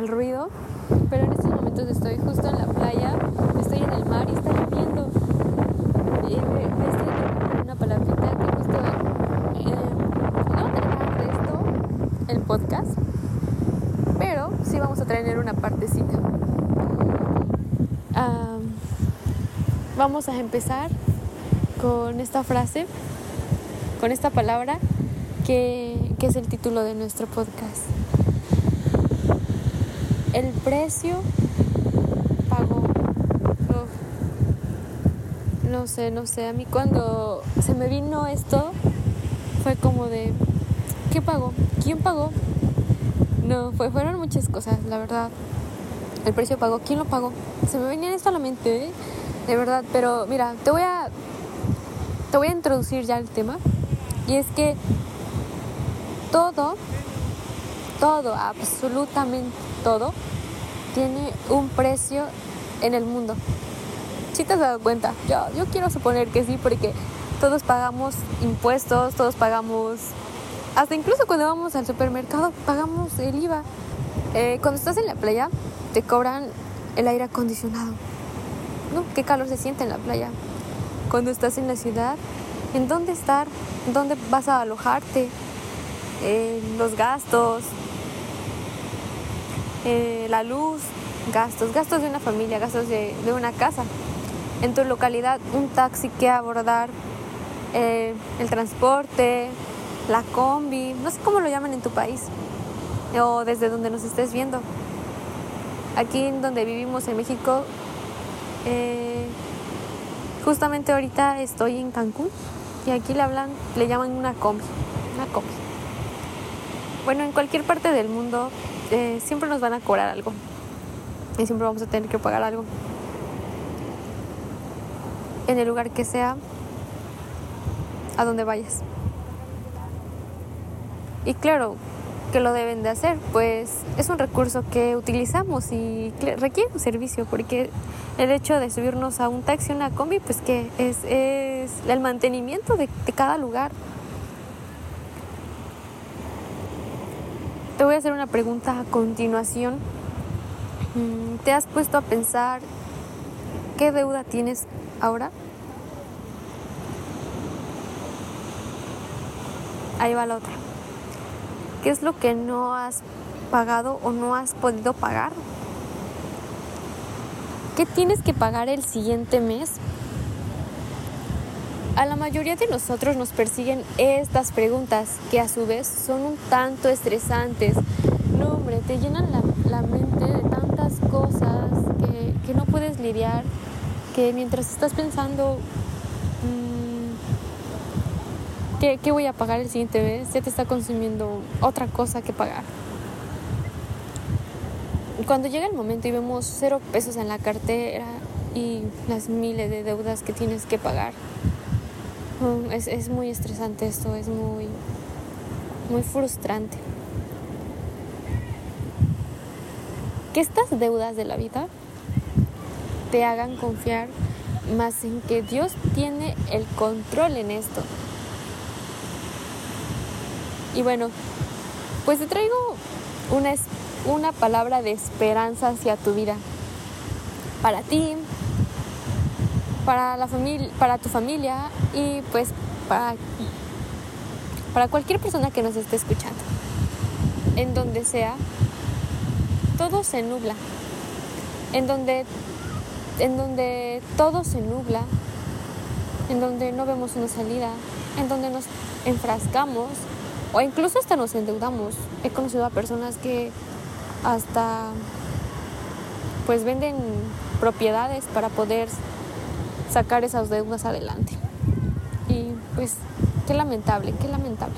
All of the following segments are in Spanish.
el ruido, pero en estos momentos estoy justo en la playa, estoy en el mar y está lloviendo. Y me, me estoy dando una palabrita que justo eh, no de esto el podcast, pero sí vamos a tener una partecita. Am, vamos a empezar con esta frase, con esta palabra que es el título de nuestro podcast. Precio pagó. No sé, no sé. A mí cuando se me vino esto fue como de, ¿qué pagó? ¿Quién pagó? No, fue, fueron muchas cosas, la verdad. El precio pagó, ¿quién lo pagó? Se me venía esto a la mente, ¿eh? de verdad. Pero mira, te voy a, te voy a introducir ya el tema. Y es que todo, todo, absolutamente todo, tiene un precio en el mundo. Si te has dado cuenta? Yo, yo quiero suponer que sí, porque todos pagamos impuestos, todos pagamos, hasta incluso cuando vamos al supermercado, pagamos el IVA. Eh, cuando estás en la playa, te cobran el aire acondicionado. ¿No? ¿Qué calor se siente en la playa? Cuando estás en la ciudad, ¿en dónde estar? ¿En dónde vas a alojarte? Eh, los gastos, eh, la luz, gastos, gastos de una familia, gastos de, de, una casa. En tu localidad, un taxi que abordar, eh, el transporte, la combi, no sé cómo lo llaman en tu país o desde donde nos estés viendo. Aquí en donde vivimos en México, eh, justamente ahorita estoy en Cancún y aquí le hablan, le llaman una combi, una combi. Bueno, en cualquier parte del mundo eh, siempre nos van a cobrar algo y siempre vamos a tener que pagar algo. En el lugar que sea, a donde vayas. Y claro, que lo deben de hacer, pues es un recurso que utilizamos y requiere un servicio, porque el hecho de subirnos a un taxi, una combi, pues que es, es el mantenimiento de, de cada lugar. Te voy a hacer una pregunta a continuación. ¿Te has puesto a pensar qué deuda tienes ahora? Ahí va la otra. ¿Qué es lo que no has pagado o no has podido pagar? ¿Qué tienes que pagar el siguiente mes? A la mayoría de nosotros nos persiguen estas preguntas que a su vez son un tanto estresantes. No, hombre, te llenan la, mente de tantas cosas que, que, no puedes lidiar, que mientras estás pensando mmm, ¿qué, ¿qué voy a pagar el siguiente mes, ya te está consumiendo otra cosa que pagar. Cuando llega el momento y vemos cero pesos en la cartera y las miles de deudas que tienes que pagar, es, es, muy estresante esto, es muy, muy frustrante. Que estas deudas de la vida te hagan confiar más en que Dios tiene el control en esto. Y bueno, pues te traigo una, una palabra de esperanza hacia tu vida. Para ti, para la familia, para tu familia y pues para, para cualquier persona que nos esté escuchando. En donde sea, todo se nubla. En donde, en donde todo se nubla, en donde no vemos una salida, en donde nos enfrascamos o incluso hasta nos endeudamos. He conocido a personas que hasta pues venden propiedades para poder sacar esas deudas adelante. Y pues qué lamentable, qué lamentable.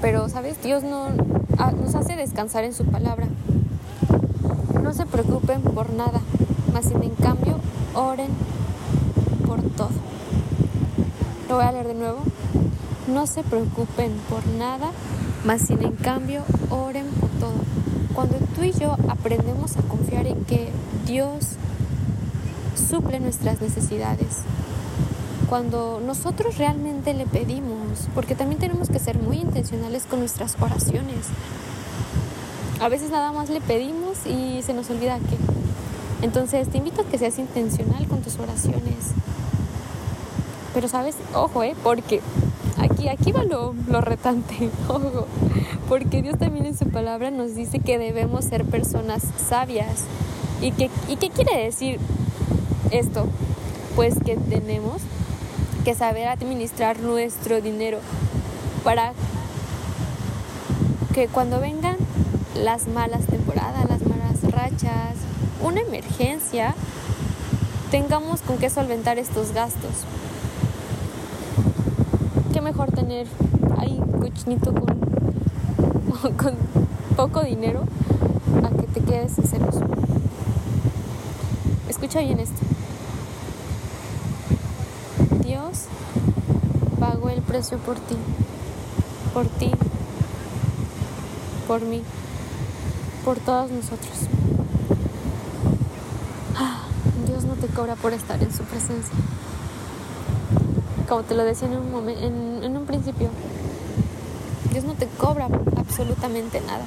Pero, ¿sabes? Dios no, nos hace descansar en su palabra. No se preocupen por nada, más sin en cambio oren por todo. Lo voy a leer de nuevo. No se preocupen por nada, más sin en cambio oren por todo. Cuando tú y yo aprendemos a confiar en que Dios suple nuestras necesidades. Cuando nosotros realmente le pedimos, porque también tenemos que ser muy intencionales con nuestras oraciones. a veces nada más le pedimos y se nos olvida que. Entonces te invito a que seas intencional con tus oraciones. Pero sabes, ojo, ¿eh? Porque aquí, aquí va lo, lo retante, ojo. Porque Dios también en su palabra nos dice que debemos ser personas sabias. ¿Y, que, ¿Y qué quiere decir esto? Pues que tenemos que saber administrar nuestro dinero para que cuando vengan las malas temporadas, las malas rachas, una emergencia, tengamos con qué solventar estos gastos. Qué mejor tener ahí un cochinito con, poco dinero a que te quedes celoso. Escucha bien esto. Dios pagó el precio por ti, por ti, por mí, por todos nosotros. Ah, Dios no te cobra por estar en su presencia. Como te lo decía en un, principio, Dios no te cobra absolutamente nada.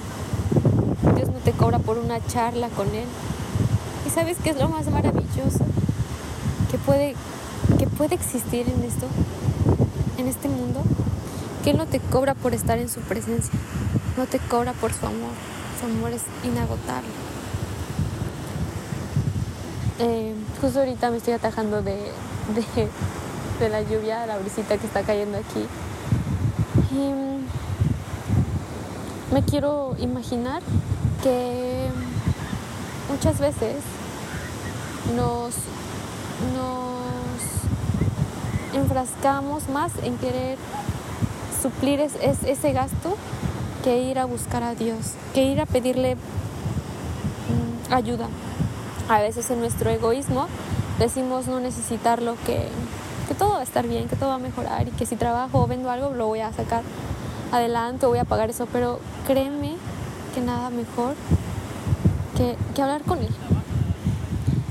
Dios no te cobra por una charla con Él. ¿Y sabes qué es lo más maravilloso? Que puede, que puede existir en esto, en este mundo, que no te cobra por estar en su presencia no te cobra por su amor. Su amor es inagotable. Eh, justo ahorita me estoy atajando de, de, la lluvia, la brisita que está cayendo aquí. Y me quiero imaginar que muchas veces nos enfrascamos más en querer suplir es, es, ese gasto que ir a buscar a Dios, que ir a pedirle mm, ayuda. A veces en nuestro egoísmo decimos no necesitarlo, que, que todo va a estar bien, que todo va a mejorar y que si trabajo o vendo algo lo voy a sacar adelante voy a pagar eso, pero créeme que nada mejor que, que hablar con Él.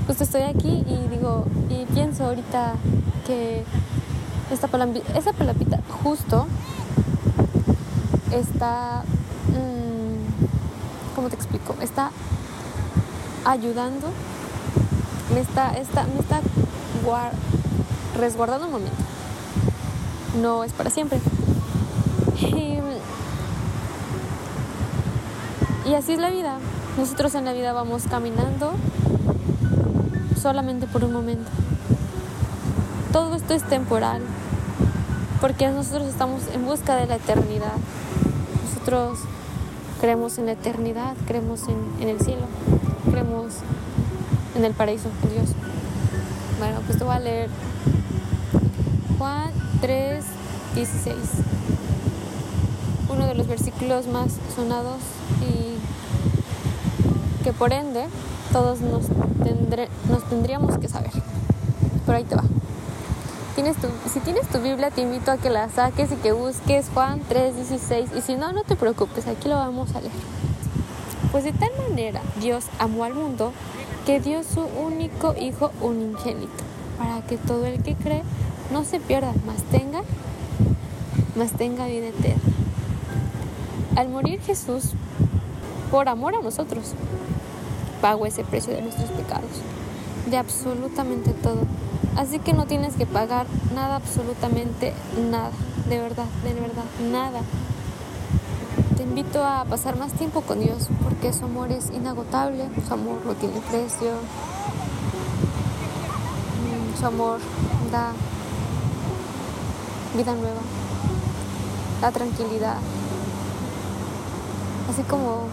Justo estoy aquí y digo, y pienso ahorita que esta palabra, esa palapita justo está, mmm, ¿cómo te explico? Está ayudando, me está, está, me está resguardando un momento. No es para siempre. Y así es la vida. Nosotros en la vida vamos caminando solamente por un momento. Todo esto es temporal, porque nosotros estamos en busca de la eternidad. Nosotros creemos en la eternidad, creemos en, el cielo, creemos en el paraíso, en Dios. Bueno, pues te voy a leer Juan 3, 16. Uno de los versículos más sonados y que por ende todos nos tendríamos que saber. Por ahí te va si tienes tu Biblia, te invito a que la saques y que busques Juan 3:16. Y si no, no te preocupes, aquí lo vamos a leer. Pues de tal manera Dios amó al mundo que dio su único Hijo unigénito, para que todo el que cree no se pierda, mas tenga, mas tenga vida eterna. Al morir Jesús, por amor a nosotros, pagó ese precio de nuestros pecados, de absolutamente todo Así que no tienes que pagar nada, absolutamente nada, de verdad, de verdad, nada. Te invito a pasar más tiempo con Dios porque su amor es inagotable, su amor no tiene precio, mm, su amor da vida nueva, da tranquilidad, así como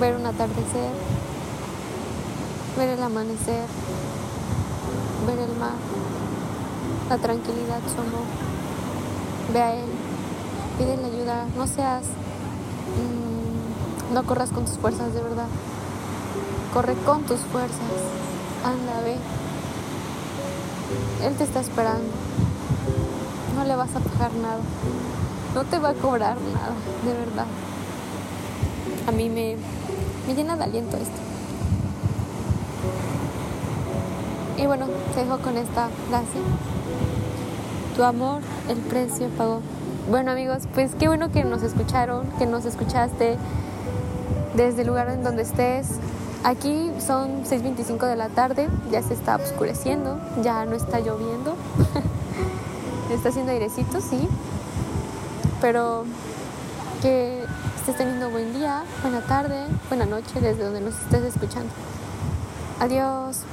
ver un atardecer, ver el amanecer ver el mar, la tranquilidad, su. Ve a Él, pídele ayuda, no seas, mmm, no corras con tus fuerzas de verdad, corre con tus fuerzas, anda, ve. Él te está esperando, no le vas a pagar nada, no te va a cobrar nada, de verdad. A mí me, me llena de aliento esto. Y bueno, te dejo con esta frase. Tu amor, el precio pagó. Bueno amigos, pues qué bueno que nos escucharon, que nos escuchaste. desde el lugar en donde estés. Aquí son 6.25 de la tarde, ya se está oscureciendo, ya no está lloviendo. está haciendo airecito, sí. Pero que estés teniendo buen día, buena tarde, buena noche desde donde nos estés escuchando. Adiós.